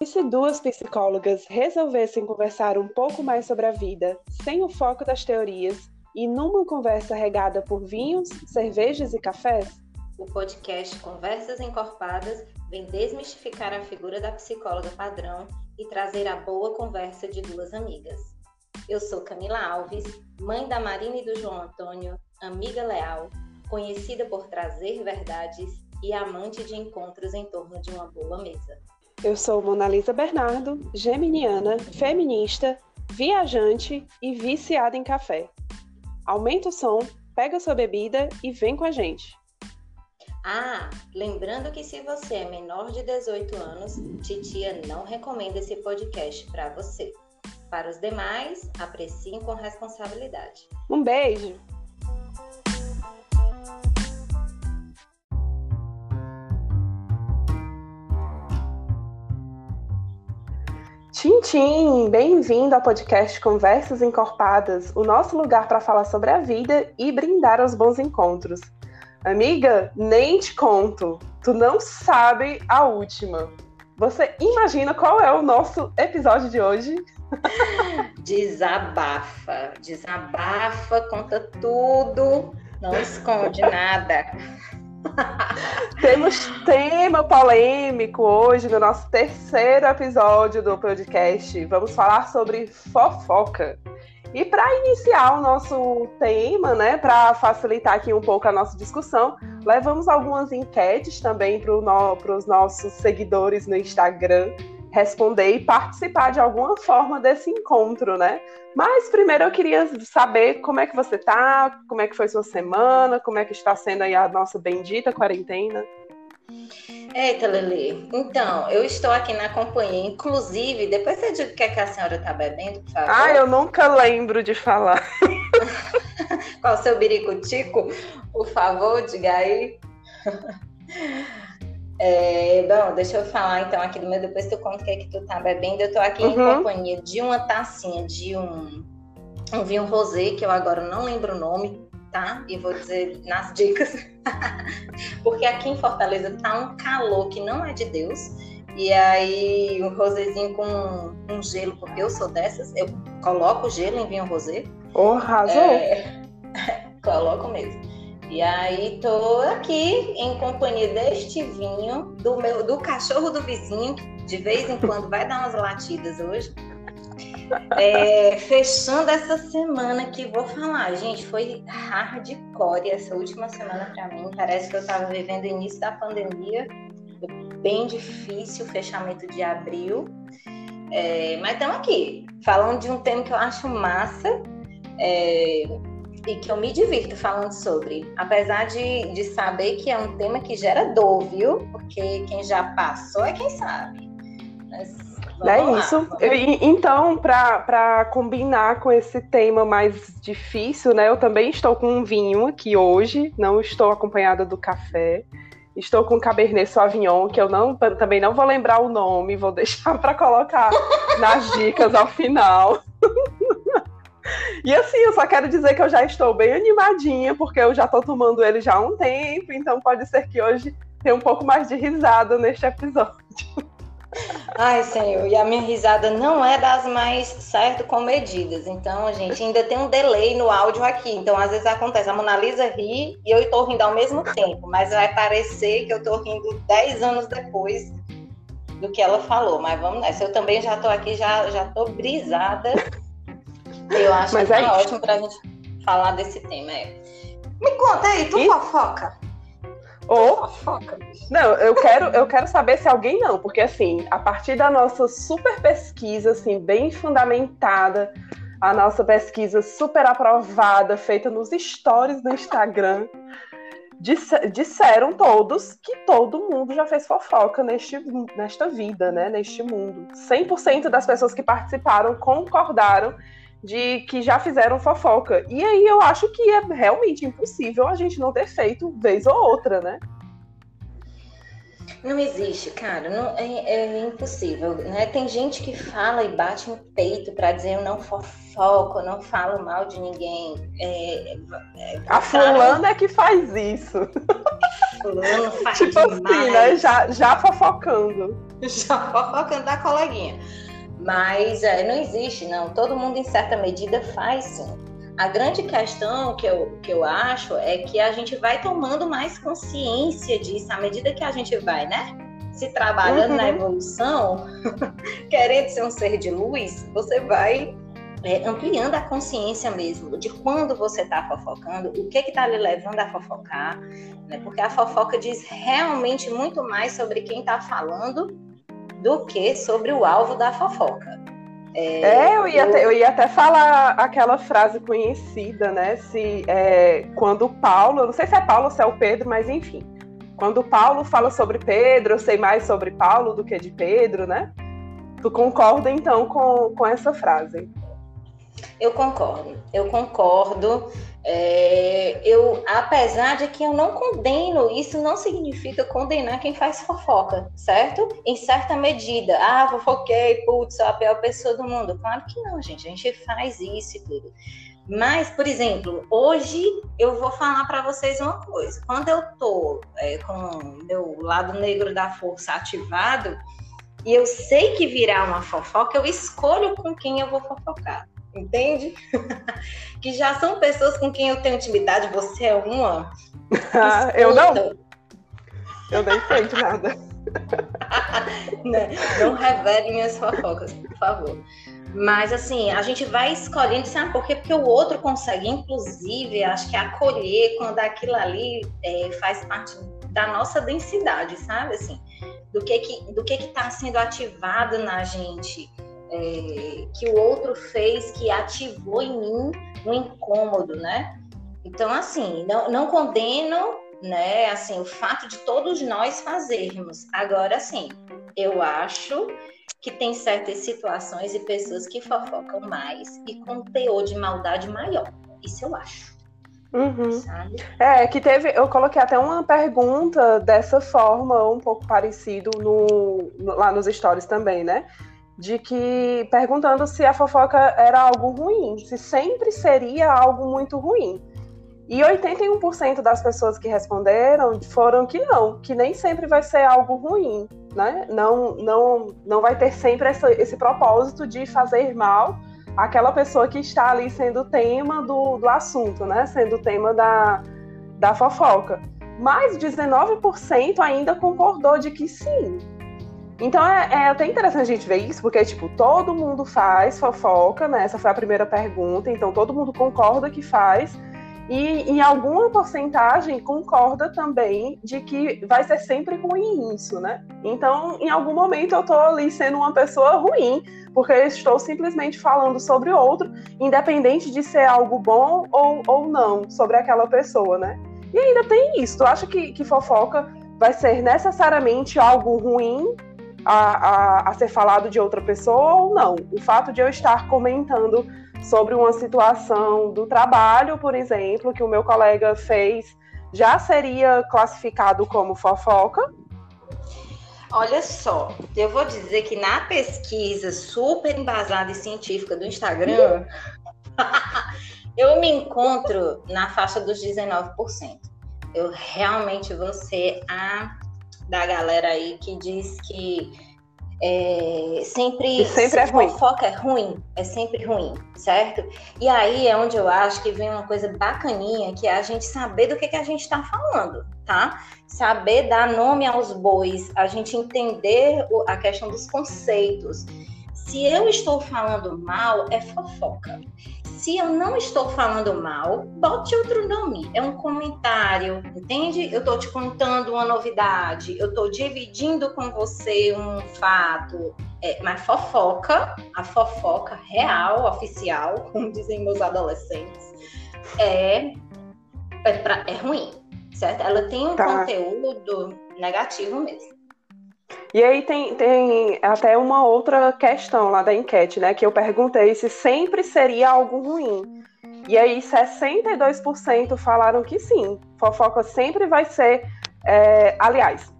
E se duas psicólogas resolvessem conversar um pouco mais sobre a vida, sem o foco das teorias, e numa conversa regada por vinhos, cervejas e cafés? O podcast Conversas Encorpadas vem desmistificar a figura da psicóloga padrão e trazer a boa conversa de duas amigas. Eu sou Camila Alves, mãe da Marina e do João Antônio, amiga leal, conhecida por trazer verdades e amante de encontros em torno de uma boa mesa. Eu sou Monalisa Bernardo, geminiana, feminista, viajante e viciada em café. Aumenta o som, pega sua bebida e vem com a gente. Ah, lembrando que se você é menor de 18 anos, titia não recomenda esse podcast para você. Para os demais, apreciem com responsabilidade. Um beijo! Tchim! Bem-vindo ao podcast Conversas Encorpadas, o nosso lugar para falar sobre a vida e brindar aos bons encontros. Amiga, nem te conto, tu não sabe a última. Você imagina qual é o nosso episódio de hoje? Desabafa, desabafa, conta tudo, não esconde nada. Temos tema polêmico hoje no nosso terceiro episódio do podcast. Vamos falar sobre fofoca. E para iniciar o nosso tema, né, para facilitar aqui um pouco a nossa discussão, levamos algumas enquetes também para no, os nossos seguidores no Instagram responder e participar de alguma forma desse encontro, né? Mas primeiro eu queria saber como é que você tá, como é que foi sua semana, como é que está sendo aí a nossa bendita quarentena. Eita, Lili. Então, eu estou aqui na companhia, inclusive, depois você diga o que, é que a senhora está bebendo, por favor. Ah, eu nunca lembro de falar. Qual o seu biricutico? Por favor, diga aí. É, bom, deixa eu falar então aqui do meu, depois tu conta o que é que tu tá bebendo. Eu tô aqui uhum. em companhia de uma tacinha de um, um vinho rosé, que eu agora não lembro o nome, tá? E vou dizer nas dicas. Porque aqui em Fortaleza tá um calor que não é de Deus. E aí, um rosézinho com um gelo, porque eu sou dessas, eu coloco gelo em vinho rosé. Oh, arrasou! É, coloco mesmo. E aí tô aqui em companhia deste vinho, do meu, do cachorro do vizinho, que de vez em quando vai dar umas latidas hoje. É, fechando essa semana que vou falar, gente, foi hardcore essa última semana para mim. Parece que eu tava vivendo o início da pandemia, bem difícil o fechamento de abril. É, mas estamos aqui, falando de um tema que eu acho massa. É, e que eu me divirto falando sobre. Apesar de, de saber que é um tema que gera dor, viu? Porque quem já passou é quem sabe. Mas, é lá, isso. Então, para combinar com esse tema mais difícil, né? Eu também estou com um vinho aqui hoje, não estou acompanhada do café. Estou com Cabernet Sauvignon, que eu não, também não vou lembrar o nome, vou deixar para colocar nas dicas ao final. E assim, eu só quero dizer que eu já estou bem animadinha, porque eu já estou tomando ele já há um tempo, então pode ser que hoje tenha um pouco mais de risada neste episódio. Ai, senhor, e a minha risada não é das mais certo comedidas. Então, gente, ainda tem um delay no áudio aqui. Então, às vezes acontece, a Mona Lisa ri e eu estou rindo ao mesmo tempo, mas vai parecer que eu estou rindo 10 anos depois do que ela falou. Mas vamos nessa. Eu também já estou aqui, já, já brisada eu acho Mas que é, é ótimo para a gente falar desse tema. É. Me conta aí, tu e... fofoca. Ou, fofoca. Não, eu quero, eu quero saber se alguém não, porque assim, a partir da nossa super pesquisa, assim, bem fundamentada, a nossa pesquisa super aprovada, feita nos stories do Instagram, disseram todos que todo mundo já fez fofoca neste, nesta vida, né? Neste mundo. 100% das pessoas que participaram concordaram de que já fizeram fofoca. E aí eu acho que é realmente impossível a gente não ter feito vez ou outra, né? Não existe, cara, não, é, é, impossível. Né? Tem gente que fala e bate no peito para dizer eu não fofoco, eu não falo mal de ninguém. É, é, a fulana é que faz isso. fulano faz Tipo assim, né? Já, já fofocando. Já fofocando da coleguinha. Mas é, não existe, não. Todo mundo, em certa medida, faz sim. A grande questão que eu, que eu acho é que a gente vai tomando mais consciência disso à medida que a gente vai, né? Se trabalhando uhum. na evolução, querendo ser um ser de luz, você vai é, ampliando a consciência mesmo de quando você está fofocando, o que está lhe levando a fofocar, né? porque a fofoca diz realmente muito mais sobre quem está falando do que sobre o alvo da fofoca. É, é eu, ia eu... Até, eu ia até falar aquela frase conhecida, né? Se é, quando Paulo, não sei se é Paulo ou se é o Pedro, mas enfim, quando Paulo fala sobre Pedro, eu sei mais sobre Paulo do que de Pedro, né? Tu concorda então com, com essa frase? Eu concordo, eu concordo. É, eu, apesar de que eu não condeno, isso não significa condenar quem faz fofoca, certo? Em certa medida. Ah, fofoquei, putz, a pior pessoa do mundo. Claro que não, gente. A gente faz isso e tudo. Mas, por exemplo, hoje eu vou falar para vocês uma coisa. Quando eu tô é, com meu lado negro da força ativado e eu sei que virá uma fofoca, eu escolho com quem eu vou fofocar entende? que já são pessoas com quem eu tenho intimidade, você é uma. Ah, eu não. Eu nem sei de nada. não, não revele minhas fofocas, por favor. Mas assim, a gente vai escolhendo, sabe por quê? Porque o outro consegue, inclusive, acho que acolher quando aquilo ali é, faz parte da nossa densidade, sabe? Assim, do que que do que que está sendo ativado na gente é, que o outro fez que ativou em mim um incômodo, né? Então, assim, não, não condeno, né, assim, o fato de todos nós fazermos. Agora, sim, eu acho que tem certas situações e pessoas que fofocam mais e com teor de maldade maior. Isso eu acho. Uhum. É, que teve. Eu coloquei até uma pergunta dessa forma, um pouco parecido no, no, lá nos stories também, né? De que perguntando se a fofoca era algo ruim, se sempre seria algo muito ruim. E 81% das pessoas que responderam foram que não, que nem sempre vai ser algo ruim, né? Não, não, não vai ter sempre essa, esse propósito de fazer mal àquela pessoa que está ali sendo tema do, do assunto, né? Sendo tema da, da fofoca. Mas 19% ainda concordou de que sim, então é, é, até interessante a gente ver isso, porque, tipo, todo mundo faz fofoca, né? Essa foi a primeira pergunta, então todo mundo concorda que faz. E em alguma porcentagem concorda também de que vai ser sempre ruim isso, né? Então, em algum momento eu tô ali sendo uma pessoa ruim, porque eu estou simplesmente falando sobre outro, independente de ser algo bom ou, ou não sobre aquela pessoa, né? E ainda tem isso. Tu acha que, que fofoca vai ser necessariamente algo ruim a, a, a ser falado de outra pessoa ou não. O fato de eu estar comentando sobre uma situação do trabalho, por exemplo, que o meu colega fez, já seria classificado como fofoca? Olha só, eu vou dizer que na pesquisa super embasada e científica do Instagram, eu me encontro na faixa dos 19%. Eu realmente vou ser a da galera aí que diz que é, sempre, sempre é ruim. fofoca é ruim, é sempre ruim, certo? E aí é onde eu acho que vem uma coisa bacaninha, que é a gente saber do que, que a gente está falando, tá? Saber dar nome aos bois, a gente entender a questão dos conceitos. Se eu estou falando mal, é fofoca. Se eu não estou falando mal, bote outro nome. É um comentário, entende? Eu estou te contando uma novidade, eu estou dividindo com você um fato. É, mas fofoca, a fofoca real, oficial, como dizem meus adolescentes, é, é, pra, é ruim, certo? Ela tem um tá. conteúdo negativo mesmo. E aí tem, tem até uma outra questão lá da enquete, né? Que eu perguntei se sempre seria algo ruim. E aí 62% falaram que sim. Fofoca sempre vai ser. É, aliás,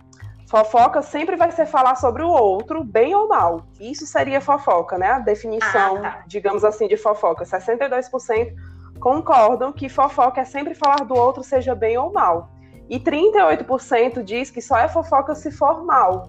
fofoca sempre vai ser falar sobre o outro, bem ou mal. Isso seria fofoca, né? A definição, ah, tá. digamos assim, de fofoca. 62% concordam que fofoca é sempre falar do outro, seja bem ou mal. E 38% diz que só é fofoca se for mal.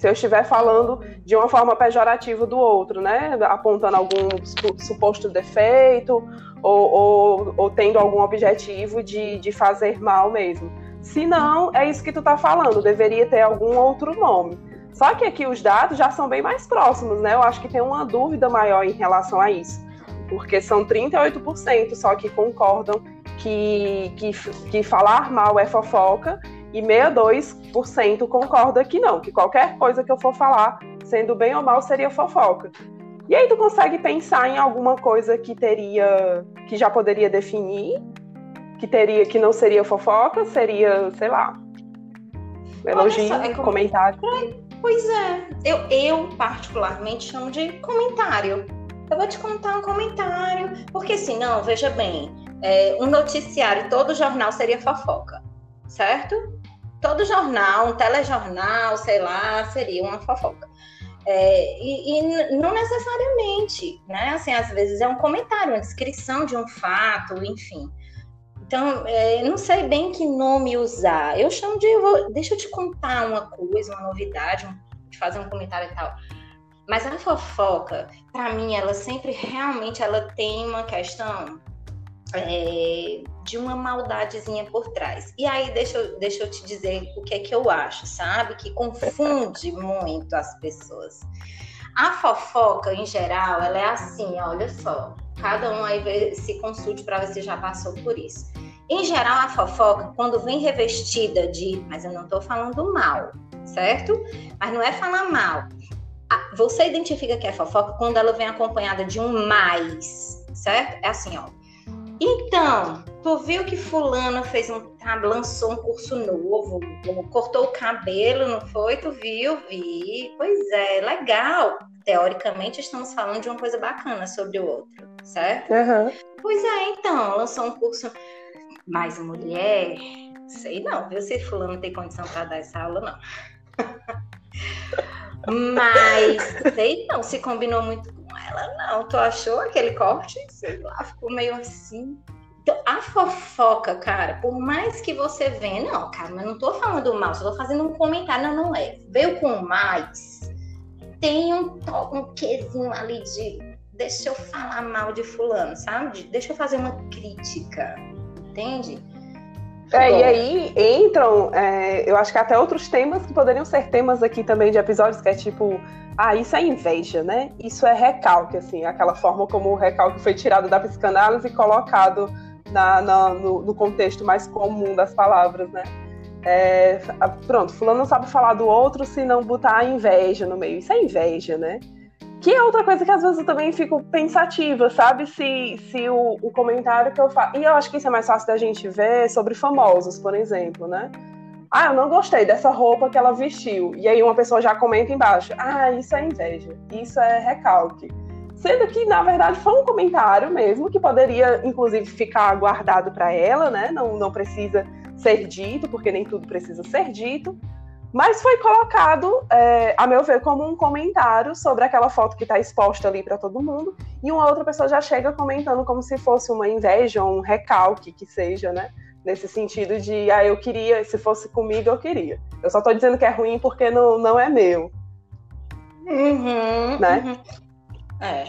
Se eu estiver falando de uma forma pejorativa do outro, né? Apontando algum suposto defeito ou, ou, ou tendo algum objetivo de, de fazer mal mesmo. Se não, é isso que tu tá falando, deveria ter algum outro nome. Só que aqui os dados já são bem mais próximos, né? Eu acho que tem uma dúvida maior em relação a isso. Porque são 38% só que concordam que, que, que falar mal é fofoca e 62% concorda que não, que qualquer coisa que eu for falar, sendo bem ou mal, seria fofoca. E aí tu consegue pensar em alguma coisa que teria, que já poderia definir, que teria, que não seria fofoca, seria, sei lá, elogio, só, é comentário. Pois é, eu, eu particularmente chamo de comentário. Eu vou te contar um comentário, porque senão, veja bem, é, um noticiário, todo jornal seria fofoca, certo? Todo jornal, um telejornal, sei lá, seria uma fofoca. É, e, e, não necessariamente, né? Assim, às vezes é um comentário, uma descrição de um fato, enfim. Então, é, não sei bem que nome usar. Eu chamo de, vou, deixa eu te contar uma coisa, uma novidade, um, de fazer um comentário e tal. Mas a fofoca, para mim, ela sempre realmente ela tem uma questão é, de uma maldadezinha por trás. E aí, deixa eu, deixa eu te dizer o que é que eu acho, sabe? Que confunde muito as pessoas. A fofoca, em geral, ela é assim, olha só. Cada um aí se consulte para ver se já passou por isso. Em geral, a fofoca, quando vem revestida de, mas eu não estou falando mal, certo? Mas não é falar mal. Você identifica que é fofoca quando ela vem acompanhada de um mais, certo? É assim, ó então, tu viu que fulana fez um, tá, lançou um curso novo, cortou o cabelo, não foi? Tu viu? Vi. Pois é, legal. Teoricamente, estamos falando de uma coisa bacana sobre o outro, certo? Uhum. Pois é, então, lançou um curso mais mulher. Sei não, viu se fulano tem condição para dar essa aula, não. Mas sei não se combinou muito ela, não, tu achou aquele corte? Sei lá, ficou meio assim. Então, a fofoca, cara, por mais que você venha, não, cara, mas não tô falando mal, só tô fazendo um comentário, não, não é. Veio com mais, tem um, um quezinho ali de deixa eu falar mal de fulano, sabe? Deixa eu fazer uma crítica, entende? É, e aí entram, é, eu acho que até outros temas que poderiam ser temas aqui também de episódios, que é tipo, ah, isso é inveja, né? Isso é recalque, assim, aquela forma como o recalque foi tirado da psicanálise e colocado na, na no, no, contexto mais comum das palavras, né? É, pronto, fulano não sabe falar do outro se não botar a inveja no meio. Isso é inveja, né? Que é outra coisa que às vezes eu também fico pensativa, sabe? Se, se o, o comentário que eu faço. E eu acho que isso é mais fácil da gente ver sobre famosos, por exemplo, né? Ah, eu não gostei dessa roupa que ela vestiu. E aí uma pessoa já comenta embaixo: Ah, isso é inveja, isso é recalque. Sendo que, na verdade, foi um comentário mesmo, que poderia, inclusive, ficar guardado para ela, né? Não, não precisa ser dito, porque nem tudo precisa ser dito. Mas foi colocado, é, a meu ver, como um comentário sobre aquela foto que está exposta ali para todo mundo, e uma outra pessoa já chega comentando como se fosse uma inveja, um recalque que seja, né? Nesse sentido de, ah, eu queria, se fosse comigo, eu queria. Eu só estou dizendo que é ruim porque não, não é meu. Uhum, né? Uhum. É.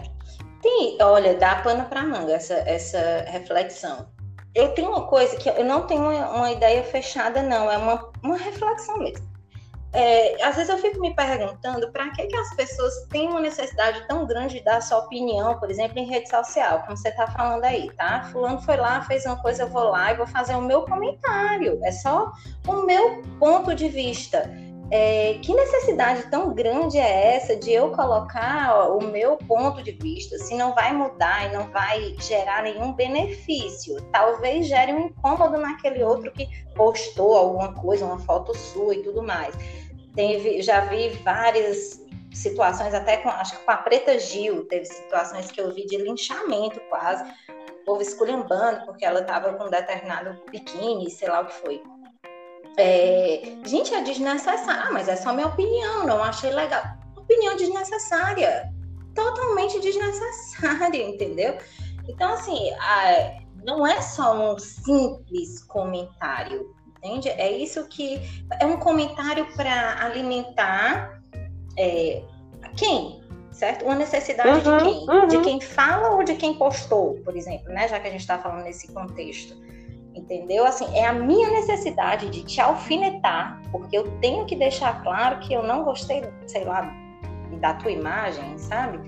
Tem, olha, dá pano para manga essa, essa reflexão. Eu tenho uma coisa que eu não tenho uma, uma ideia fechada, não, é uma, uma reflexão mesmo é, às vezes eu fico me perguntando para que, que as pessoas têm uma necessidade tão grande de dar sua opinião, por exemplo, em rede social, como você está falando aí, tá? Fulano foi lá, fez uma coisa, eu vou lá e vou fazer o meu comentário. É só o meu ponto de vista. É, que necessidade tão grande é essa de eu colocar ó, o meu ponto de vista, se não vai mudar e não vai gerar nenhum benefício? Talvez gere um incômodo naquele outro que postou alguma coisa, uma foto sua e tudo mais. Teve, já vi várias situações, até com, acho que com a Preta Gil, teve situações que eu vi de linchamento quase, o povo esculhambando porque ela estava com um determinado biquíni, sei lá o que foi. É, gente, é desnecessário, ah, mas é só minha opinião, não achei legal. Opinião desnecessária, totalmente desnecessária, entendeu? Então, assim, a, não é só um simples comentário, entende? É isso que é um comentário para alimentar é, quem, certo? Uma necessidade uhum, de quem? Uhum. De quem fala ou de quem postou, por exemplo, né? Já que a gente está falando nesse contexto. Entendeu? Assim, é a minha necessidade de te alfinetar, porque eu tenho que deixar claro que eu não gostei, sei lá, da tua imagem, sabe?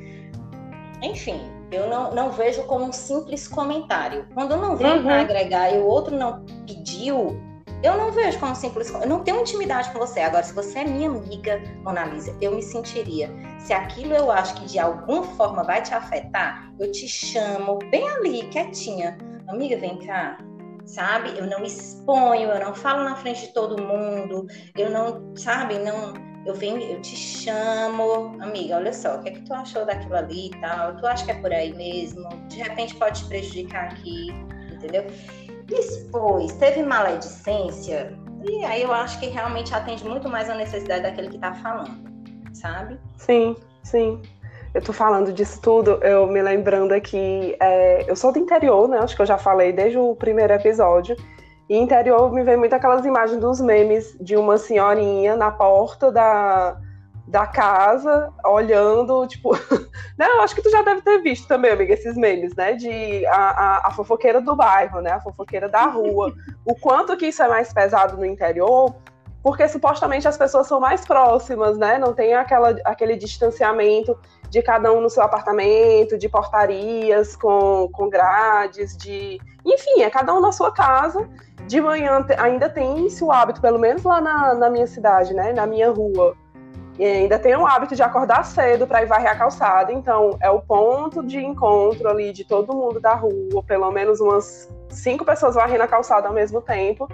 Enfim, eu não, não vejo como um simples comentário. Quando não vem uhum. para agregar e o outro não pediu, eu não vejo como simples. Eu não tenho intimidade com você. Agora, se você é minha amiga, Mona Lisa, eu me sentiria. Se aquilo eu acho que de alguma forma vai te afetar, eu te chamo bem ali, quietinha. Amiga, vem cá. Sabe? Eu não exponho, eu não falo na frente de todo mundo, eu não, sabe? Não eu venho, eu te chamo, amiga, olha só, o que é que tu achou daquilo ali e tal? Tu acha que é por aí mesmo? De repente pode te prejudicar aqui, entendeu? Depois, teve maledicência, e aí eu acho que realmente atende muito mais a necessidade daquele que tá falando, sabe? Sim, sim. Eu tô falando disso tudo, eu me lembrando aqui, é, eu sou do interior, né? Acho que eu já falei desde o primeiro episódio. E interior me vem muito aquelas imagens dos memes de uma senhorinha na porta da, da casa, olhando, tipo. Não, acho que tu já deve ter visto também, amiga, esses memes, né? De a, a, a, fofoqueira do bairro, né? A fofoqueira da rua. o quanto que isso é mais pesado no interior, porque supostamente as pessoas são mais próximas, né? Não tem aquela, aquele distanciamento de cada um no seu apartamento, de portarias com, com grades, de. Enfim, é cada um na sua casa de manhã ainda tem esse hábito, pelo menos lá na, na minha cidade, né? Na minha rua. E ainda tem o hábito de acordar cedo para ir varrer a calçada. Então, é o ponto de encontro ali de todo mundo da rua, pelo menos umas cinco pessoas varrendo a calçada ao mesmo tempo.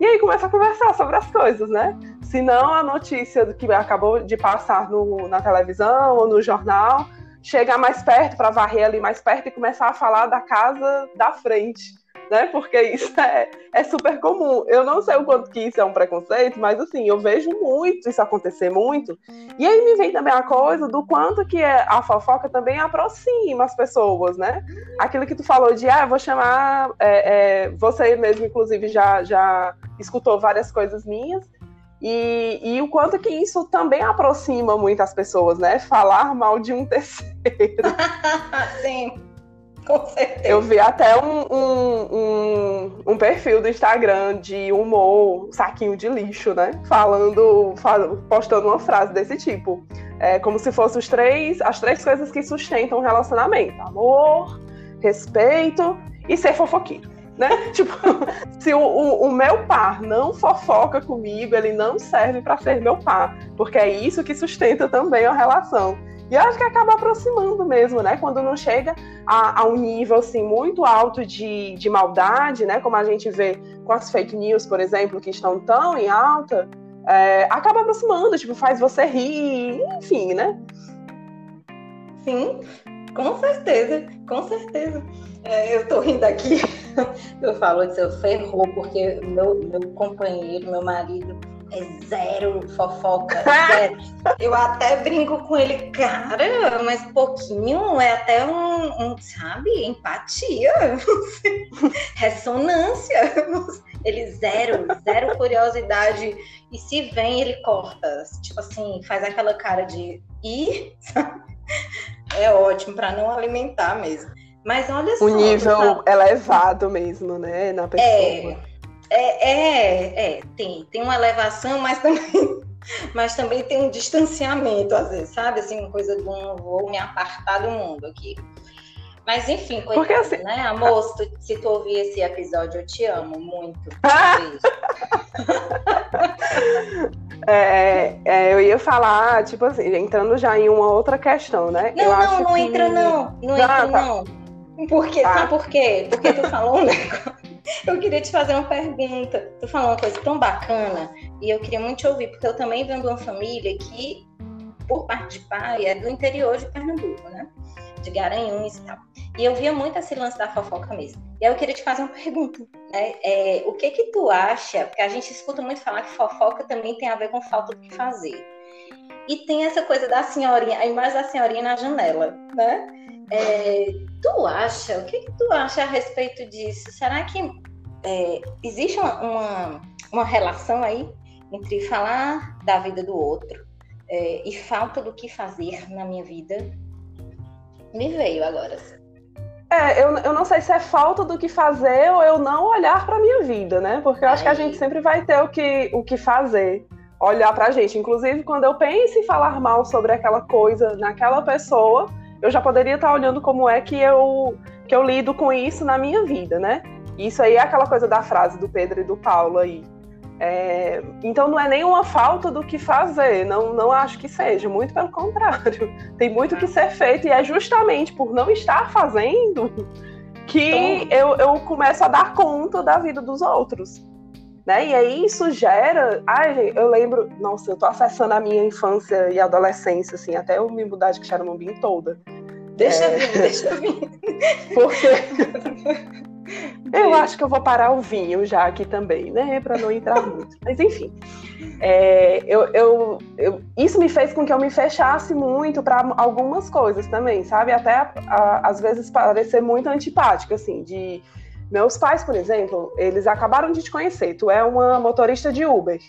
E aí começa a conversar sobre as coisas, né? Se não a notícia que acabou de passar no, na televisão ou no jornal, chegar mais perto para varrer ali mais perto e começar a falar da casa da frente né? Porque isso é, é super comum. Eu não sei o quanto que isso é um preconceito, mas assim, eu vejo muito isso acontecer muito. E aí me vem também a coisa do quanto que é, a fofoca também aproxima as pessoas, né? Aquilo que tu falou de, ah, vou chamar. É, é, você mesmo, inclusive, já, já escutou várias coisas minhas. E, e, o quanto que isso também aproxima muitas pessoas, né? Falar mal de um terceiro. Sim. Com certeza. Eu vi até um, um, um, um, perfil do Instagram de humor, saquinho de lixo, né? Falando, postando uma frase desse tipo. É como se fossem os três, as três coisas que sustentam o relacionamento: amor, respeito e ser fofoqueiro. Né? tipo, se o, o, o, meu par não fofoca comigo, ele não serve para ser meu par, porque é isso que sustenta também a relação. E eu acho que acaba aproximando mesmo, né? Quando não chega a, a, um nível assim muito alto de, de maldade, né? Como a gente vê com as fake news, por exemplo, que estão tão em alta, é, acaba aproximando, tipo, faz você rir, enfim, né? Sim, com certeza, com certeza. É, eu tô rindo aqui, eu falo que eu ferrou, porque meu, meu companheiro, meu marido, é zero fofoca, zero. Eu até brinco com ele, cara, mas pouquinho é até um, um sabe, empatia, ressonância. Ele zero, zero curiosidade. E se vem, ele corta. Tipo assim, faz aquela cara de ir? É ótimo para não alimentar mesmo. Mas olha só. O nível elevado mesmo, né? Na pessoa. É, é, é, é, tem, tem uma elevação, mas também, mas também tem um distanciamento, às vezes, sabe? Assim, uma coisa de um vou me apartar do mundo aqui. Mas enfim, coitado, Porque, assim, né? Amor, se tu, se tu ouvir esse episódio, eu te amo muito. é, é, eu ia falar, tipo assim, entrando já em uma outra questão, né? Não, eu não, não que... entra não. Não entra tá. não. Por quê? Tá. Sabe por quê? Porque tu falou um negócio. Eu queria te fazer uma pergunta. Tu falou uma coisa tão bacana e eu queria muito te ouvir, porque eu também venho de uma família que, por parte de pai, é do interior de Pernambuco, né? De Garanhuns e tal. E eu via muito esse lance da fofoca mesmo. E aí eu queria te fazer uma pergunta, né? É, o que que tu acha? Porque a gente escuta muito falar que fofoca também tem a ver com falta do que fazer. E tem essa coisa da senhorinha, a imagem da senhorinha na janela, né? É, tu acha, o que, que, tu acha a respeito disso? Será que é, existe uma, uma, uma relação aí entre falar da vida do outro é, e falta do que fazer na minha vida. Me veio agora. É, eu, eu não sei se é falta do que fazer ou eu não olhar para minha vida, né? Porque eu acho que a gente sempre vai ter o que, o que fazer, olhar pra gente. Inclusive, quando eu penso em falar mal sobre aquela coisa naquela pessoa, eu já poderia estar olhando como é que eu, que eu lido com isso na minha vida, né? Isso aí é aquela coisa da frase do Pedro e do Paulo aí. É, então não é nenhuma falta do que fazer, não, não acho que seja, muito pelo contrário. Tem muito que ser feito e é justamente por não estar fazendo que então... eu, eu começo a dar conta da vida dos outros. Né? E aí isso gera. Ai, eu lembro. Nossa, eu tô acessando a minha infância e adolescência, assim, até eu me mudar de Xaramubim toda. Deixa é... vir, deixa vir. Porque. Eu acho que eu vou parar o vinho já aqui também, né? Para não entrar muito. Mas enfim, é, eu, eu, eu, isso me fez com que eu me fechasse muito para algumas coisas também, sabe? Até a, a, às vezes parecer muito antipática, assim, de meus pais, por exemplo, eles acabaram de te conhecer. Tu é uma motorista de Uber.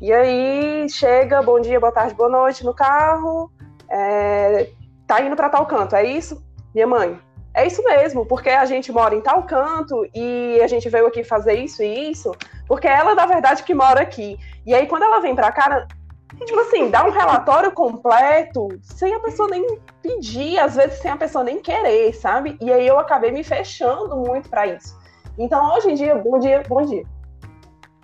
E aí chega, bom dia, boa tarde, boa noite no carro, é, tá indo para tal canto, é isso? Minha mãe, é isso mesmo, porque a gente mora em tal canto e a gente veio aqui fazer isso e isso, porque ela, na verdade, que mora aqui. E aí, quando ela vem pra cá, tipo assim, dá um relatório completo sem a pessoa nem pedir, às vezes sem a pessoa nem querer, sabe? E aí eu acabei me fechando muito para isso. Então, hoje em dia, bom dia, bom dia.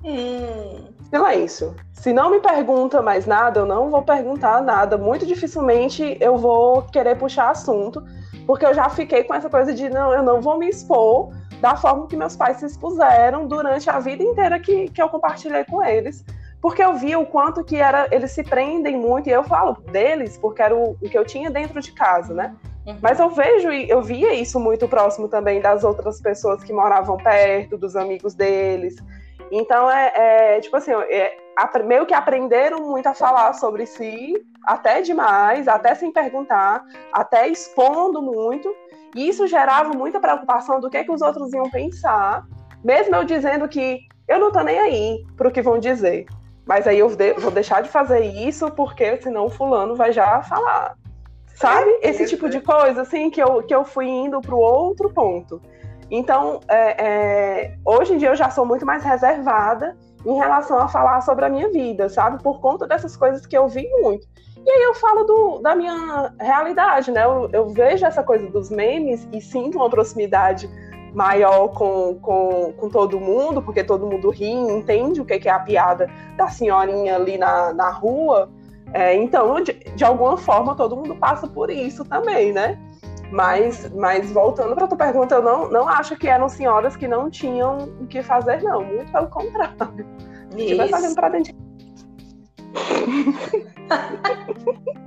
Hum. Silêncio. Se não me pergunta mais nada, eu não vou perguntar nada. Muito dificilmente eu vou querer puxar assunto porque eu já fiquei com essa coisa de não, eu não vou me expor da forma que meus pais se expuseram durante a vida inteira que, que eu compartilhei com eles. Porque eu vi o quanto que era, eles se prendem muito, e eu falo deles, porque era o, o que eu tinha dentro de casa, né? Uhum. Mas eu vejo e eu via isso muito próximo também das outras pessoas que moravam perto, dos amigos deles. Então é, é tipo assim, é, meio que aprenderam muito a falar sobre si, até demais, até sem perguntar, até expondo muito. E isso gerava muita preocupação do que, que os outros iam pensar, mesmo eu dizendo que eu não tô nem aí pro que vão dizer. Mas aí eu vou deixar de fazer isso porque senão o fulano vai já falar. Sabe? É, Esse tipo de coisa, assim, que eu, que eu fui indo pro outro ponto. Então, é, é, hoje em dia eu já sou muito mais reservada em relação a falar sobre a minha vida, sabe? Por conta dessas coisas que eu vi muito. E aí eu falo do, da minha realidade, né? Eu, eu, vejo essa coisa dos memes e sinto uma proximidade maior com, com, com todo mundo, porque todo mundo ri, entende o que é a piada da senhorinha ali na, na rua. É, então, de, de alguma forma, todo mundo passa por isso também, né? Mas, mas voltando para tua pergunta, eu não, não acho que eram senhoras que não tinham o que fazer, não. Muito pelo contrário. Vai fazendo para dentro.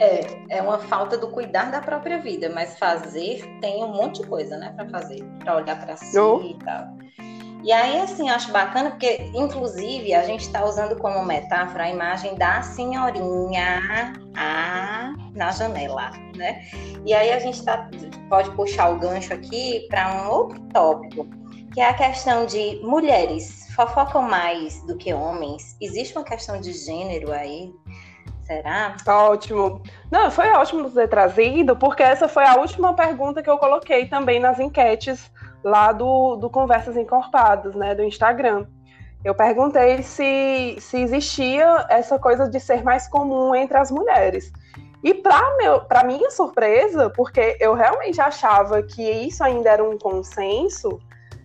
é, é uma falta do cuidar da própria vida, mas fazer tem um monte de coisa, né, para fazer, para olhar para si oh. e tal. E aí, assim, acho bacana porque, inclusive, a gente está usando como metáfora a imagem da senhorinha a, na janela, né? E aí a gente tá, pode puxar o gancho aqui para um outro tópico, que é a questão de mulheres fofocam mais do que homens. Existe uma questão de gênero aí? Será? Ótimo. Não, foi ótimo ter trazido, porque essa foi a última pergunta que eu coloquei também nas enquetes lá do, do Conversas Encorpadas, né, do Instagram. Eu perguntei se, se existia essa coisa de ser mais comum entre as mulheres. E para minha surpresa, porque eu realmente achava que isso ainda era um consenso,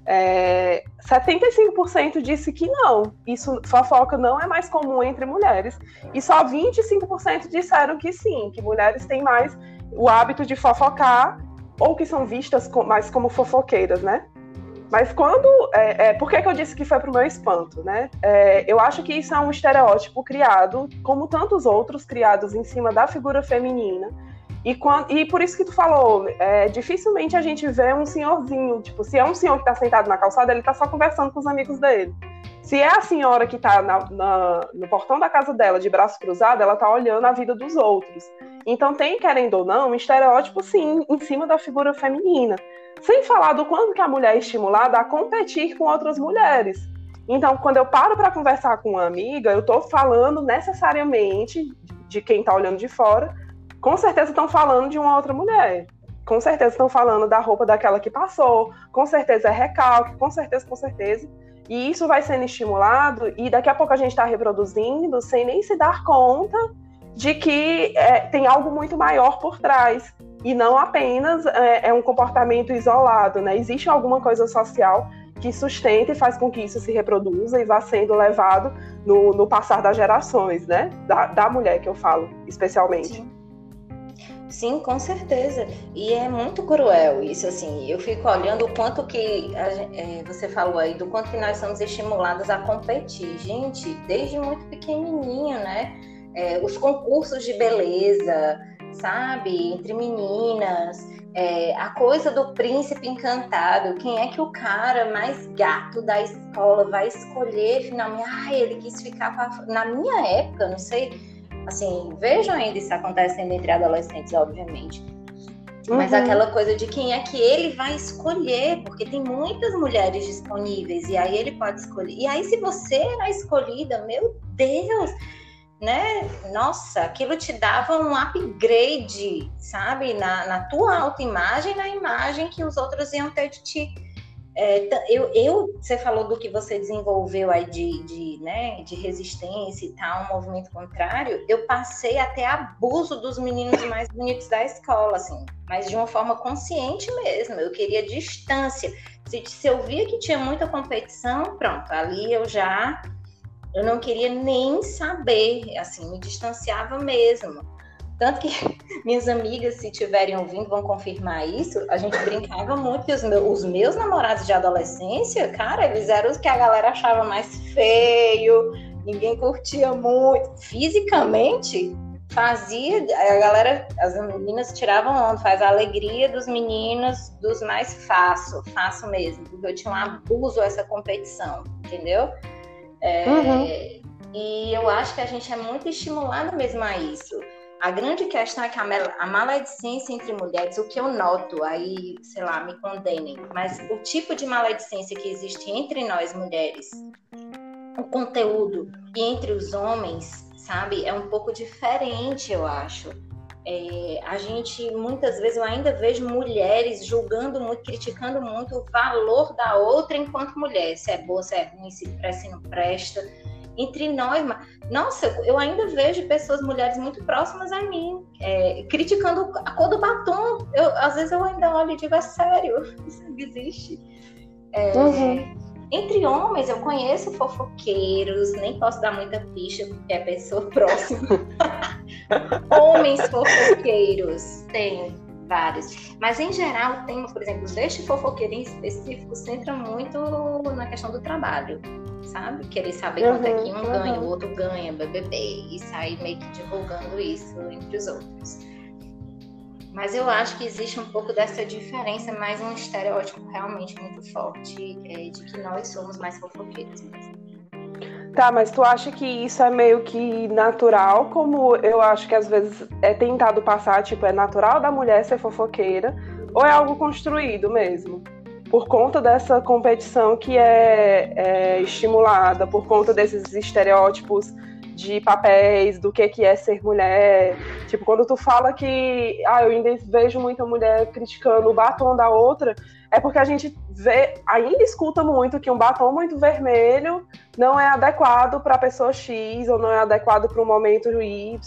é, 75% disse que não. Isso fofoca não é mais comum entre mulheres. E só 25% disseram que sim, que mulheres têm mais o hábito de fofocar ou que são vistas mais como fofoqueiras, né? Mas quando. É, é, por que, que eu disse que foi pro meu espanto, né? É, eu acho que isso é um estereótipo criado, como tantos outros criados em cima da figura feminina. E, quando, e por isso que tu falou, é, dificilmente a gente vê um senhorzinho, tipo, se é um senhor que tá sentado na calçada, ele tá só conversando com os amigos dele. Se é a senhora que tá na, na, no portão da casa dela, de braço cruzado, ela tá olhando a vida dos outros. Então tem, querendo ou não, um estereótipo, sim, em cima da figura feminina. Sem falar do quanto que a mulher é estimulada a competir com outras mulheres. Então, quando eu paro para conversar com uma amiga, eu estou falando necessariamente de quem está olhando de fora, com certeza estão falando de uma outra mulher. Com certeza estão falando da roupa daquela que passou, com certeza é recalque, com certeza, com certeza. E isso vai sendo estimulado, e daqui a pouco a gente está reproduzindo sem nem se dar conta de que é, tem algo muito maior por trás. E não apenas é, é um comportamento isolado, né? Existe alguma coisa social que sustenta e faz com que isso se reproduza e vá sendo levado no, no passar das gerações, né? Da, da mulher que eu falo, especialmente. Sim. Sim, com certeza. E é muito cruel isso, assim. Eu fico olhando o quanto que a, é, você falou aí, do quanto que nós somos estimulados a competir. Gente, desde muito pequenininho, né? É, os concursos de beleza, sabe? Entre meninas. É, a coisa do príncipe encantado. Quem é que o cara mais gato da escola vai escolher finalmente? Ah, ele quis ficar com a... Na minha época, não sei Assim, vejam ainda isso acontecendo entre adolescentes, obviamente. Uhum. Mas aquela coisa de quem é que ele vai escolher, porque tem muitas mulheres disponíveis, e aí ele pode escolher. E aí, se você era escolhida, meu Deus, né? Nossa, aquilo te dava um upgrade, sabe? Na, na tua autoimagem, na imagem que os outros iam ter de ti. É, eu, eu, você falou do que você desenvolveu aí de, de, né, de resistência e tal, um movimento contrário. Eu passei até abuso dos meninos mais bonitos da escola, assim, mas de uma forma consciente mesmo. Eu queria distância. Se, se eu via que tinha muita competição, pronto, ali eu já eu não queria nem saber, assim, me distanciava mesmo. Tanto que minhas amigas, se estiverem ouvindo, vão confirmar isso. A gente brincava muito que os meus, os meus namorados de adolescência, cara, eles eram os que a galera achava mais feio, ninguém curtia muito. Fisicamente, fazia. A galera, as meninas tiravam onda, faz a alegria dos meninos, dos mais fácil, fácil mesmo, porque eu tinha um abuso essa competição, entendeu? É, uhum. E eu acho que a gente é muito estimulado mesmo a isso. A grande questão é que a maledicência entre mulheres, o que eu noto, aí, sei lá, me condenem, mas o tipo de maledicência que existe entre nós mulheres, o conteúdo e entre os homens, sabe, é um pouco diferente, eu acho. É, a gente, muitas vezes, eu ainda vejo mulheres julgando muito, criticando muito o valor da outra enquanto mulher, se é boa, se é ruim, se presta, se não presta entre nós. Nossa, eu ainda vejo pessoas, mulheres muito próximas a mim, é, criticando a cor do batom. Eu, às vezes eu ainda olho e digo, é sério, isso existe. É, uhum. Entre homens, eu conheço fofoqueiros, nem posso dar muita ficha porque é pessoa próxima. Homens fofoqueiros, tenho vários. Mas, em geral, o tema, por exemplo, deste fofoqueiro em específico, centra muito na questão do trabalho sabe? Querer saber uhum, quanto é que um uhum. ganha, o outro ganha, BBB, e sair meio que divulgando isso entre os outros. Mas eu acho que existe um pouco dessa diferença, mais um estereótipo realmente muito forte é, de que nós somos mais fofoqueiros mesmo. Tá, mas tu acha que isso é meio que natural, como eu acho que às vezes é tentado passar, tipo, é natural da mulher ser fofoqueira, ou é algo construído mesmo? por conta dessa competição que é, é, estimulada, por conta desses estereótipos de papéis, do que, que é ser mulher. Tipo, quando tu fala que ah, eu ainda vejo muita mulher criticando o batom da outra, é porque a gente vê, ainda escuta muito que um batom muito vermelho não é adequado para a pessoa X ou não é adequado para o momento Y,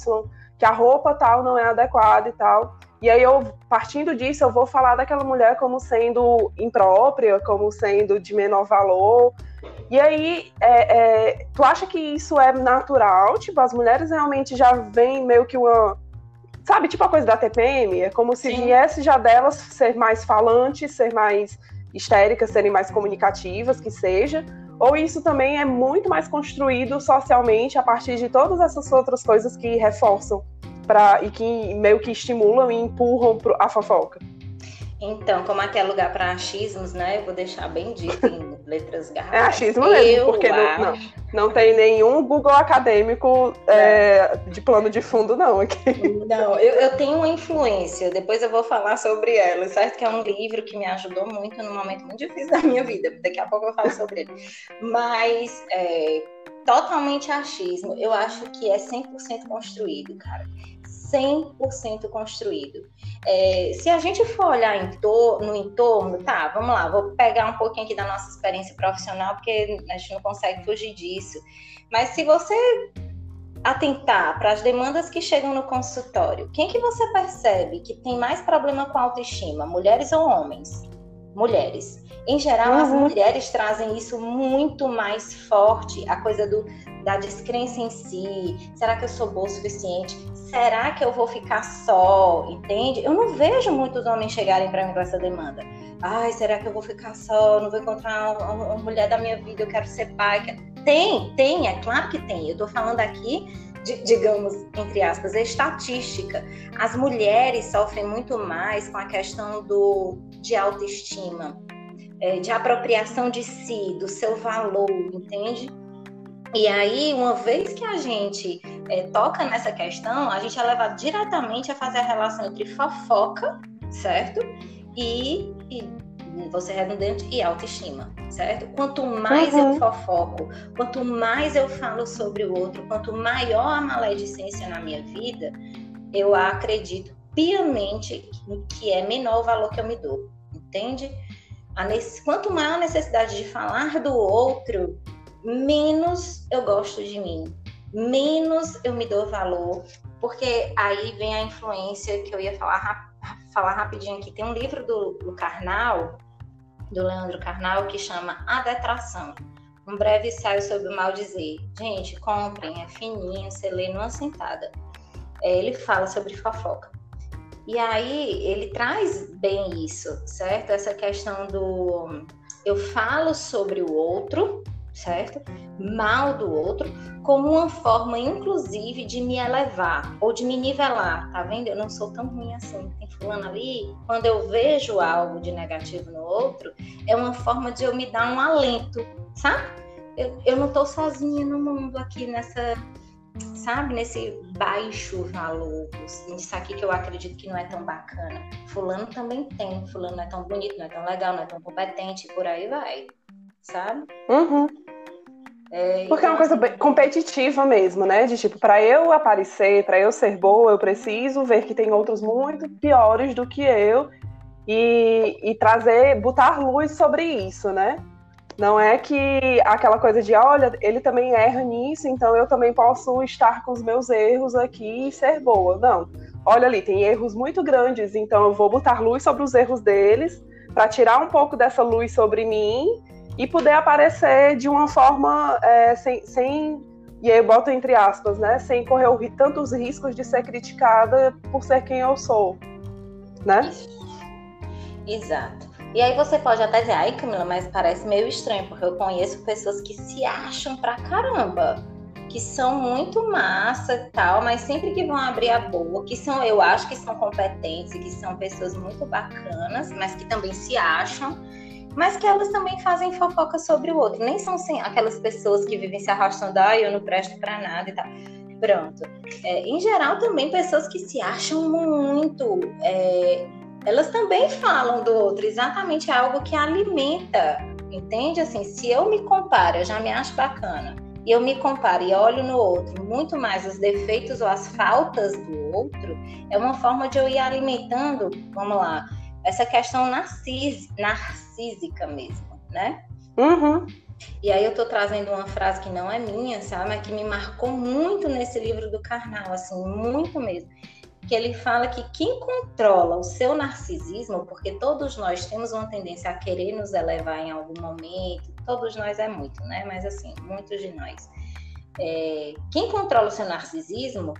que a roupa tal não é adequada e tal. E aí eu, partindo disso, eu vou falar daquela mulher como sendo imprópria, como sendo de menor valor. E aí, é, é, tu acha que isso é natural? Tipo, as mulheres realmente já vêm meio que uma. Sabe, tipo a coisa da TPM? É como se Sim. viesse já delas ser mais falantes, ser mais histéricas, serem mais comunicativas, que seja. Ou isso também é muito mais construído socialmente a partir de todas essas outras coisas que reforçam pra, e que meio que estimulam e empurram pro, a fofoca. Então, como aqui é lugar para achismos, né? Eu vou deixar bem dito em letras garrafais. É achismo mesmo, porque não, não, não, tem nenhum Google acadêmico é, de plano de fundo, não, aqui. Não, eu, eu, tenho uma influência, depois eu vou falar sobre ela, certo? Que é um livro que me ajudou muito num momento muito difícil da minha vida. Daqui a pouco eu falo sobre ele. Mas, é, totalmente achismo, eu acho que é 100% construído, cara. 100% construído. É, se a gente for olhar em no entorno, tá, vamos lá, vou pegar um pouquinho aqui da nossa experiência profissional, porque a gente não consegue fugir disso. Mas se você atentar para as demandas que chegam no consultório, quem que você percebe que tem mais problema com autoestima, mulheres ou homens? Mulheres. Em geral, uhum. as mulheres trazem isso muito mais forte, a coisa do, da descrença em si. Será que eu sou boa o suficiente? Será que eu vou ficar só? Entende? Eu não vejo muitos homens chegarem para mim com essa demanda. Ai, será que eu vou ficar só? Não vou encontrar uma, uma mulher da minha vida, eu quero ser pai. Tem, tem, é claro que tem. Eu estou falando aqui digamos, entre aspas, estatística. As mulheres sofrem muito mais com a questão do, de autoestima é, de apropriação de si, do seu valor, entende? E aí, uma vez que a gente é, toca nessa questão, a gente é levado diretamente a fazer a relação entre fofoca, certo? E, e você redundante, e autoestima, certo? Quanto mais uhum. eu fofoco, quanto mais eu falo sobre o outro, quanto maior a maledicência na minha vida, eu acredito piamente que é menor o valor que eu me dou, entende? quanto maior a necessidade de falar do outro, menos eu gosto de mim, menos eu me dou valor, porque aí vem a influência que eu ia falar, falar rapidinho aqui. Tem um livro do, do Karnal, do Leandro Carnal, que chama A Detração. Um breve ensaio sobre o mal dizer. Gente, comprem, é fininho, você lê numa sentada. É, ele fala sobre fofoca. E aí ele traz bem isso, certo? Essa questão do eu falo sobre o outro, certo? Mal do outro, como uma forma, inclusive, de me elevar ou de me nivelar, tá vendo? Eu não sou tão ruim assim. Tem fulano ali. Quando eu vejo algo de negativo no outro, é uma forma de eu me dar um alento, sabe? Eu, eu não tô sozinha no mundo aqui nessa sabe, nesse baixo valor, isso aqui que eu acredito que não é tão bacana. Fulano também tem, fulano não é tão bonito, não é tão legal, não é tão competente, por aí vai, sabe? Uhum. É, Porque então, é uma coisa assim, competitiva mesmo, né? De tipo, para eu aparecer, para eu ser boa, eu preciso ver que tem outros muito piores do que eu e, e trazer, botar luz sobre isso, né? Não é que aquela coisa de, olha, ele também erra nisso, então eu também posso estar com os meus erros aqui e ser boa. Não. Olha ali, tem erros muito grandes, então eu vou botar luz sobre os erros deles para tirar um pouco dessa luz sobre mim e poder aparecer de uma forma é, sem, sem, e aí eu boto entre aspas, né, sem correr tantos riscos de ser criticada por ser quem eu sou, né? Exato. E aí você pode até dizer, ai Camila, mas parece meio estranho, porque eu conheço pessoas que se acham pra caramba, que são muito massa e tal, mas sempre que vão abrir a boca, que são, eu acho que são competentes, que são pessoas muito bacanas, mas que também se acham, mas que elas também fazem fofoca sobre o outro. Nem são assim, aquelas pessoas que vivem se arrastando, ai, eu não presto pra nada e tal. Pronto. É, em geral, também pessoas que se acham muito. É, elas também falam do outro, exatamente é algo que alimenta, entende? Assim, se eu me comparo, eu já me acho bacana, e eu me comparo e olho no outro muito mais os defeitos ou as faltas do outro, é uma forma de eu ir alimentando, vamos lá, essa questão narcis, narcísica mesmo, né? Uhum. E aí eu tô trazendo uma frase que não é minha, sabe? Mas que me marcou muito nesse livro do Karnal, assim, muito mesmo que ele fala que quem controla o seu narcisismo, porque todos nós temos uma tendência a querer nos elevar em algum momento, todos nós é muito, né? Mas assim, muitos de nós. É, quem controla o seu narcisismo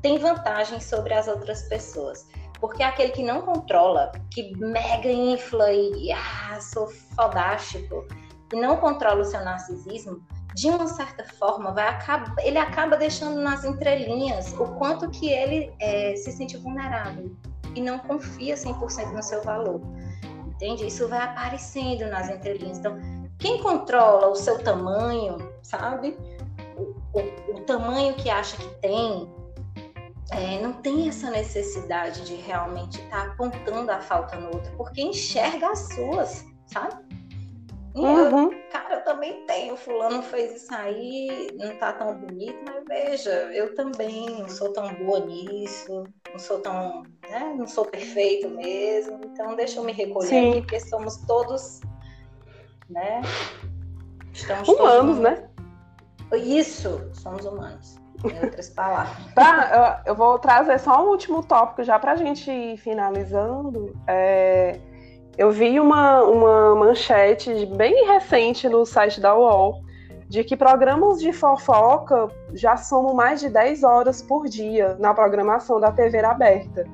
tem vantagem sobre as outras pessoas. Porque é aquele que não controla, que mega infla e ah, sou fodástico, e não controla o seu narcisismo, de uma certa forma, vai acabar, ele acaba deixando nas entrelinhas o quanto que ele é, se sente vulnerável, e não confia 100% no seu valor. Entende? Isso vai aparecendo nas entrelinhas. Então, quem controla o seu tamanho, sabe? O, o, o tamanho que acha que tem, é, não tem essa necessidade de realmente estar tá apontando a falta no outro, porque enxerga as suas, sabe? Uhum. Eu, cara, eu também tenho, fulano fez isso aí, não tá tão bonito, mas veja, eu também não sou tão boa nisso, não sou tão, né, não sou perfeito mesmo, então deixa eu me recolher Sim. aqui, porque somos todos, né, estamos humanos, né? Isso, somos humanos. Em outras palavras. Tá, eu, eu vou trazer só um último tópico já para a gente ir finalizando. É, eu vi uma, uma manchete bem recente no site da UOL de que programas de fofoca já somam mais de 10 horas por dia na programação da TV aberta.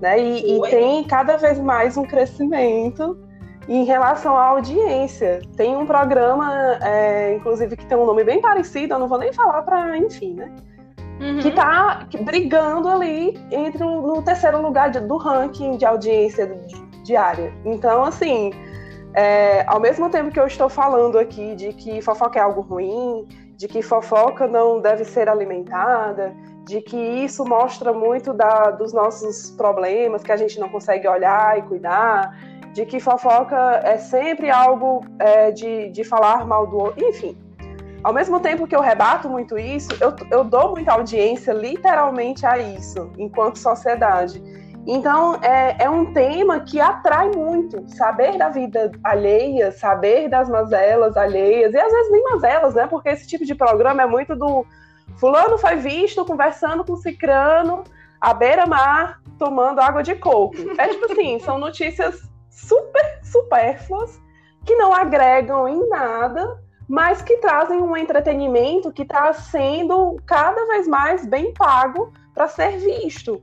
Né? E, e tem cada vez mais um crescimento em relação à audiência. Tem um programa, é, inclusive, que tem um nome bem parecido, eu não vou nem falar para, enfim, né? Uhum. Que está brigando ali entre no terceiro lugar de, do ranking de audiência diária. Então, assim, é, ao mesmo tempo que eu estou falando aqui de que fofoca é algo ruim, de que fofoca não deve ser alimentada, de que isso mostra muito da, dos nossos problemas que a gente não consegue olhar e cuidar, de que fofoca é sempre algo é, de, de falar mal do outro, enfim. Ao mesmo tempo que eu rebato muito isso, eu, eu dou muita audiência literalmente a isso, enquanto sociedade. Então, é, é um tema que atrai muito. Saber da vida alheia, saber das mazelas alheias, e às vezes nem mazelas, né? Porque esse tipo de programa é muito do fulano foi visto conversando com cicrano à beira-mar, tomando água de coco. É tipo assim, são notícias super supérfluas, que não agregam em nada, mas que trazem um entretenimento que está sendo cada vez mais bem pago para ser visto.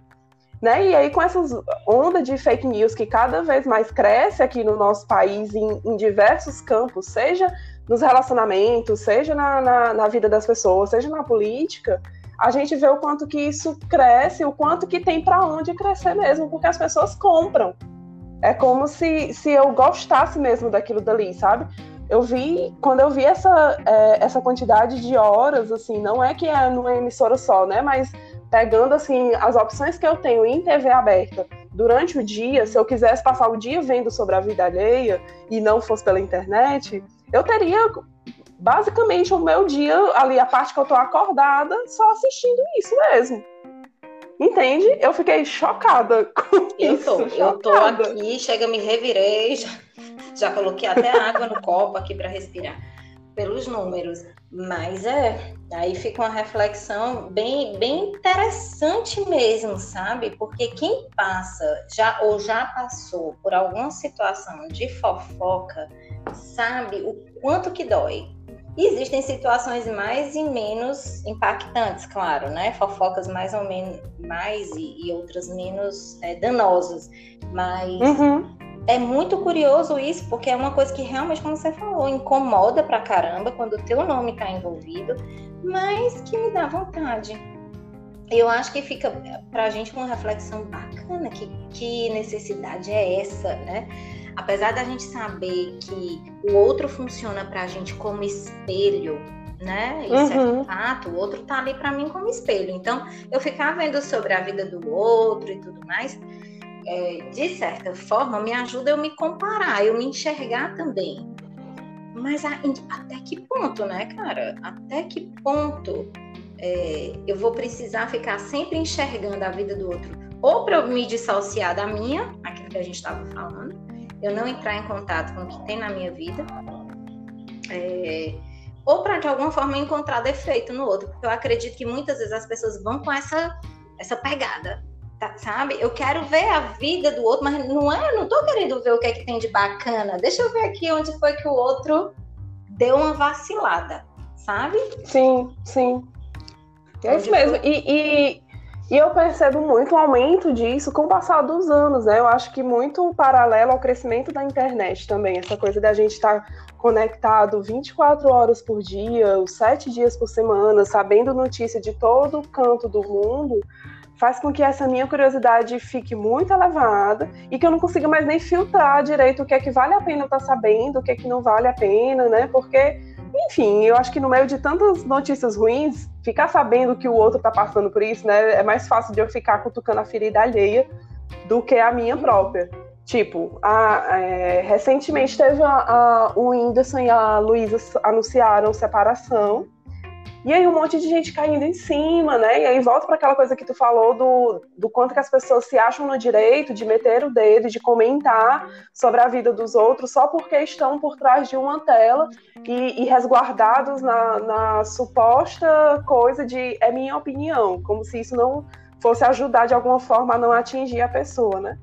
Né? E aí, com essas ondas de fake news que cada vez mais cresce aqui no nosso país, em, em diversos campos, seja nos relacionamentos, seja na, na, na, vida das pessoas, seja na política, a gente vê o quanto que isso cresce, o quanto que tem para onde crescer mesmo, porque as pessoas compram. É como se, se eu gostasse mesmo daquilo dali, sabe? Eu vi, quando eu vi essa, é, essa quantidade de horas, assim, não é que é numa emissora só, né? Mas pegando assim as opções que eu tenho em TV aberta durante o dia, se eu quisesse passar o dia vendo sobre a vida alheia e não fosse pela internet, eu teria basicamente o meu dia ali a parte que eu tô acordada só assistindo isso mesmo. Entende? Eu fiquei chocada com eu isso. Tô, eu tô aqui, chega, me revirei, já, já coloquei até água no copo aqui para respirar pelos números. Mas é, aí fica uma reflexão bem, bem interessante mesmo, sabe? Porque quem passa já ou já passou por alguma situação de fofoca sabe o quanto que dói. Existem situações mais e menos impactantes, claro, né? Fofocas mais ou menos mais e, e outras menos é, danosas, mas uhum é muito curioso isso, porque é uma coisa que realmente, como você falou, incomoda pra caramba quando o teu nome tá envolvido, mas que me dá vontade. Eu acho que fica pra gente uma reflexão bacana, que, que necessidade é essa, né? Apesar da gente saber que o outro funciona pra gente como espelho, né? Isso é uhum. é fato, o outro tá ali para mim como espelho. Então, eu ficar vendo sobre a vida do outro e tudo mais, é, de certa forma, me ajuda eu me comparar, eu me enxergar também. Mas a, até que ponto, né, cara? Até que ponto é, eu vou precisar ficar sempre enxergando a vida do outro? Ou para eu me dissociar da minha, aquilo que a gente estava falando, eu não entrar em contato com o que tem na minha vida, é, ou para de alguma forma encontrar defeito no outro, porque eu acredito que muitas vezes as pessoas vão com essa, essa pegada Tá, sabe? Eu quero ver a vida do outro, mas não é, eu não tô querendo ver o que é que tem de bacana. Deixa eu ver aqui onde foi que o outro deu uma vacilada, sabe? Sim, sim. É isso mesmo. E, e, e, eu percebo muito o aumento disso com o passar dos anos, né? Eu acho que muito paralelo ao crescimento da internet também, essa coisa da gente estar tá conectado 24 horas por dia, os 7 dias por semana, sabendo notícia de todo canto do mundo faz com que essa minha curiosidade fique muito elevada e que eu não consiga mais nem filtrar direito o que é que vale a pena eu estar tá sabendo, o que é que não vale a pena, né? Porque, enfim, eu acho que no meio de tantas notícias ruins, ficar sabendo que o outro está passando por isso, né? É mais fácil de eu ficar cutucando a ferida alheia do que a minha própria. Tipo, a, é, recentemente teve a, a, o Whindersson e a Luísa anunciaram separação. E aí um monte de gente caindo em cima, né? E aí volta para aquela coisa que tu falou do, do quanto que as pessoas se acham no direito de meter o dedo, de comentar sobre a vida dos outros só porque estão por trás de uma tela e, e resguardados na, na suposta coisa de é minha opinião, como se isso não fosse ajudar de alguma forma a não atingir a pessoa, né?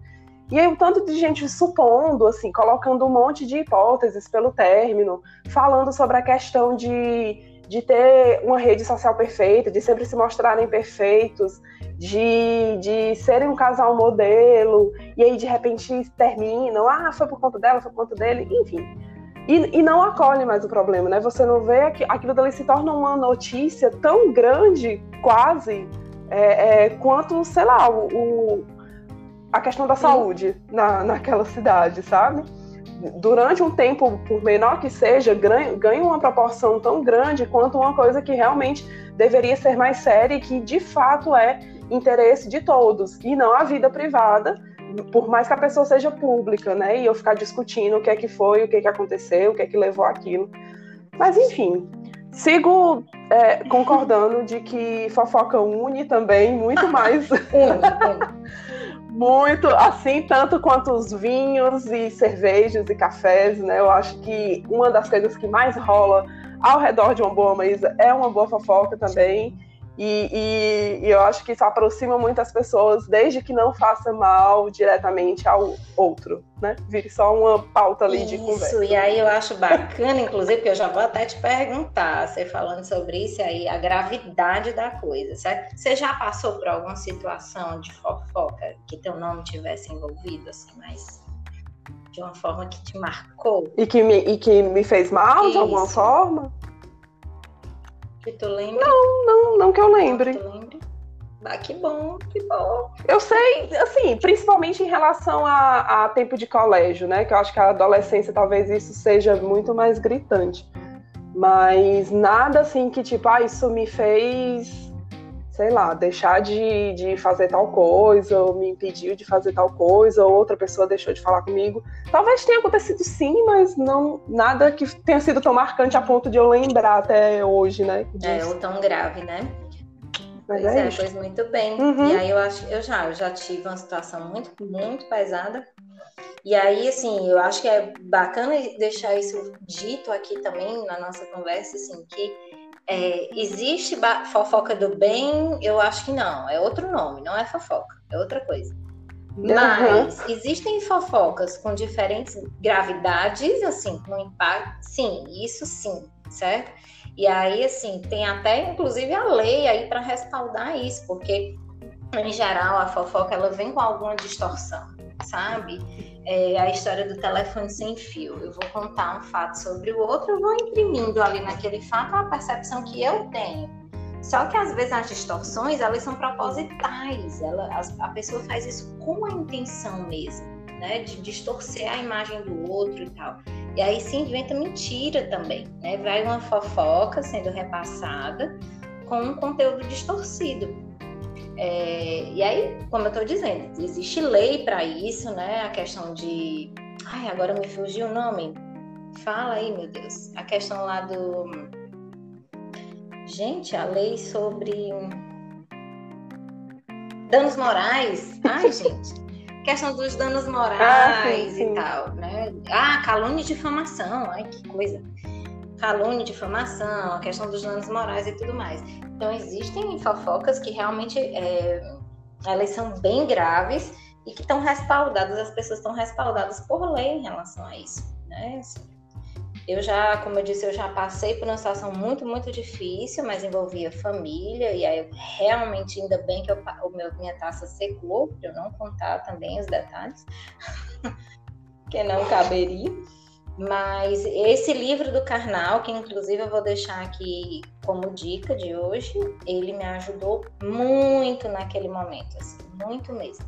E aí, um tanto de gente supondo, assim, colocando um monte de hipóteses pelo término, falando sobre a questão de, de ter uma rede social perfeita, de sempre se mostrarem perfeitos, de, de serem um casal modelo, e aí de repente terminam, ah, foi por conta dela, foi por conta dele, enfim. E, e não acolhe mais o problema, né? Você não vê que aquilo dali se torna uma notícia tão grande, quase, é, é, quanto, sei lá, o, a questão da saúde na, naquela cidade, sabe? Durante um tempo, por menor que seja, ganha, uma proporção tão grande quanto uma coisa que realmente deveria ser mais séria e que de fato é interesse de todos, e não a vida privada, por mais que a pessoa seja pública, né? E eu ficar discutindo o que é que foi, o que é que aconteceu, o que é que levou aquilo. Mas enfim, sigo é, concordando de que fofoca une também muito mais. muito, assim, tanto quanto os vinhos e cervejas e cafés, né? Eu acho que uma das coisas que mais rola ao redor de uma boa mesa é uma boa fofoca também. E, e, e, eu acho que isso aproxima muitas pessoas, desde que não faça mal diretamente ao outro, né? Vire só uma pauta ali isso, de conversa. Isso, e aí eu acho bacana, inclusive, porque eu já vou até te perguntar, você falando sobre isso aí, a gravidade da coisa, certo? Você já passou por alguma situação de fofoca que teu nome tivesse envolvido, assim, mas de uma forma que te marcou? E que me, e que me fez mal isso. de alguma forma? Que tu lembra? Não, não, não que eu lembre. Que tu lembre? Ah, que bom, que bom. Eu sei, assim, principalmente em relação a, a, tempo de colégio, né? Que eu acho que a adolescência talvez isso seja muito mais gritante. Mas nada assim que, tipo, ah, isso me fez sei lá, deixar de, de fazer tal coisa, ou me impediu de fazer tal coisa, ou outra pessoa deixou de falar comigo. Talvez tenha acontecido sim, mas não nada que tenha sido tão marcante a ponto de eu lembrar até hoje, né? É, ou tão grave, né? Mas pois é, é pois muito bem. Uhum. E aí eu acho, eu já, eu já tive uma situação muito, muito pesada. E aí, assim, eu acho que é bacana deixar isso dito aqui também na nossa conversa, assim, que é, existe fofoca do bem? Eu acho que não. É outro nome, não é fofoca, é outra coisa. Mas uhum. existem fofocas com diferentes gravidades, assim, com impacto. Sim, isso sim, certo? E aí, assim, tem até inclusive a lei aí para respaldar isso, porque em geral a fofoca ela vem com alguma distorção, sabe? é, a história do telefone sem fio. Eu vou contar um fato sobre o outro, eu vou imprimindo ali naquele fato a percepção que eu tenho. Só que às vezes as distorções elas são propositais, ela, a, pessoa faz isso com a intenção mesmo, né, de distorcer a imagem do outro e tal. E aí se inventa mentira também, né? Vai uma fofoca sendo repassada com um conteúdo distorcido. É, e aí, como eu estou dizendo, existe lei para isso, né? A questão de. Ai, agora me fugiu o nome. Fala aí, meu Deus. A questão lá do. Gente, a lei sobre. Danos morais. Ai, gente. questão dos danos morais ah, sim, sim. e tal, né? Ah, calúnia e difamação. Ai, que coisa calúnia, difamação, a questão dos danos morais e tudo mais. Então, existem fofocas que realmente é, elas são bem graves e que estão respaldadas, as pessoas estão respaldadas por lei em relação a isso, né? Assim, eu já, como eu disse, eu já passei por uma situação muito, muito difícil, mas envolvia família, e aí realmente ainda bem que eu, o meu, minha taça secou, para eu não contar também os detalhes, que não caberia. Mas esse livro do Karnal, que inclusive eu vou deixar aqui como dica de hoje, ele me ajudou muito naquele momento, assim, muito mesmo.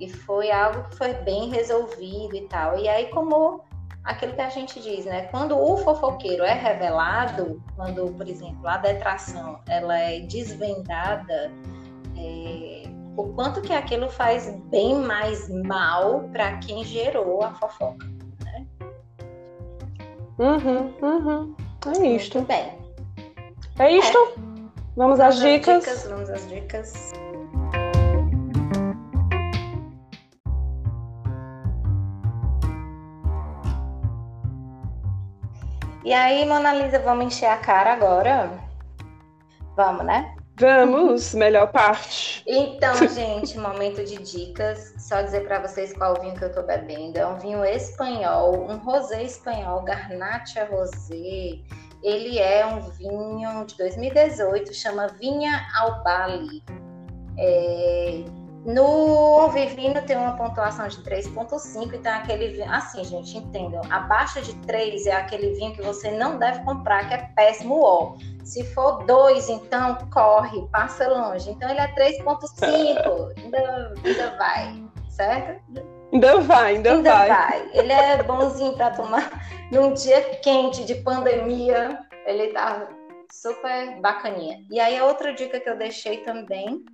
E foi algo que foi bem resolvido e tal. E aí, como aquilo que a gente diz, né? Quando o fofoqueiro é revelado, quando, por exemplo, a detração ela é desvendada, é, o quanto que aquilo faz bem mais mal para quem gerou a fofoca. Uhum, uhum. É isto. Muito bem. É isto. É. Vamos, vamos às dicas. dicas. Vamos às dicas. E aí, Mona Lisa, vamos encher a cara agora? Vamos, né? Vamos, melhor parte. Então, gente, momento de dicas. Só dizer para vocês qual vinho que eu tô bebendo. É um vinho espanhol, um rosé espanhol, Garnacha Rosé. Ele é um vinho de 2018, chama Vinha Albali. É, no Vivino tem uma pontuação de 3,5, então é aquele vinho. Assim, gente, entendam. Abaixo de 3 é aquele vinho que você não deve comprar, que é péssimo ó. Se for 2, então corre, passa longe. Então ele é 3,5. ainda, ainda vai, certo? Ainda vai, ainda, ainda vai. vai. Ele é bonzinho para tomar num dia quente de pandemia. Ele tá super bacaninha. E aí, a outra dica que eu deixei também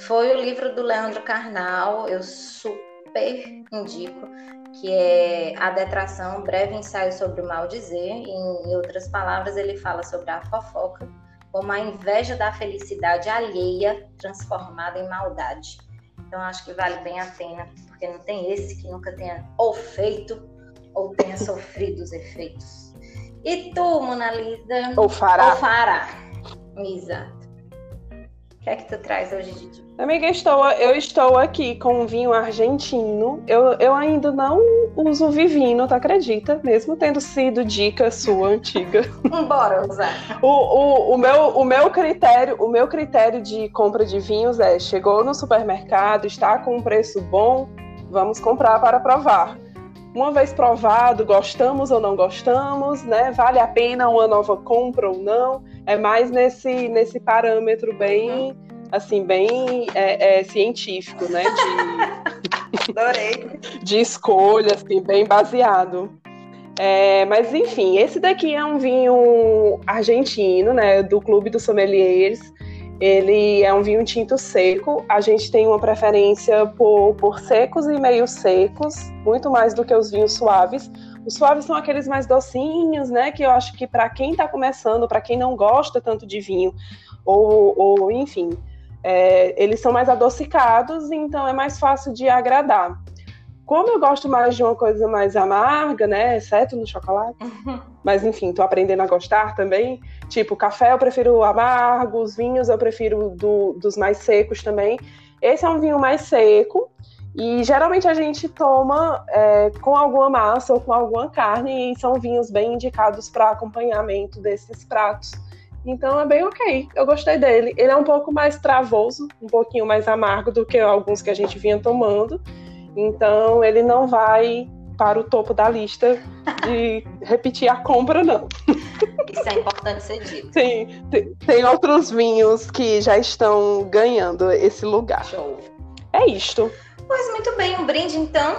foi o livro do Leandro Carnal, eu super indico, que é A Detração, breve ensaio sobre o mal dizer. Em outras palavras, ele fala sobre a fofoca como a inveja da felicidade alheia transformada em maldade. Então, acho que vale bem a pena, porque não tem esse que nunca tenha ou feito ou tenha sofrido os efeitos. E tu, Mona Lisa? Ou fará. Ou fará. Exato. O que é que tu traz hoje, Didi? Amiga, estou, eu estou aqui com um vinho argentino. Eu, eu ainda não uso vivino, tu acredita? Mesmo tendo sido dica sua antiga. Bora usar. O, o, o, meu, o, meu critério, o meu critério de compra de vinhos é: chegou no supermercado, está com um preço bom, vamos comprar para provar. Uma vez provado, gostamos ou não gostamos, né? Vale a pena uma nova compra ou não? É mais nesse, nesse parâmetro bem, assim, bem é, é, científico, né? De, Adorei. de escolha, assim, bem baseado. É, mas enfim, esse daqui é um vinho argentino, né? Do Clube dos Sommeliers. Ele é um vinho tinto seco. A gente tem uma preferência por, por secos e meio secos, muito mais do que os vinhos suaves. Os suaves são aqueles mais docinhos, né? Que eu acho que para quem está começando, para quem não gosta tanto de vinho, ou, ou enfim, é, eles são mais adocicados, então é mais fácil de agradar. Como eu gosto mais de uma coisa mais amarga, né? Exceto no chocolate. Uhum. Mas enfim, tô aprendendo a gostar também. Tipo, café eu prefiro amargo, os vinhos eu prefiro do, dos mais secos também. Esse é um vinho mais seco, e geralmente a gente toma é, com alguma massa ou com alguma carne, e são vinhos bem indicados para acompanhamento desses pratos. Então é bem ok, eu gostei dele. Ele é um pouco mais travoso, um pouquinho mais amargo do que alguns que a gente vinha tomando. Então ele não vai para o topo da lista de repetir a compra, não. Isso é importante ser dito. Sim, tem, tem outros vinhos que já estão ganhando esse lugar. Show. É isto. Pois muito bem, um brinde então.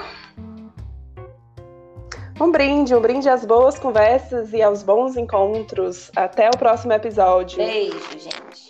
Um brinde, um brinde às boas conversas e aos bons encontros. Até o próximo episódio. Beijo, gente.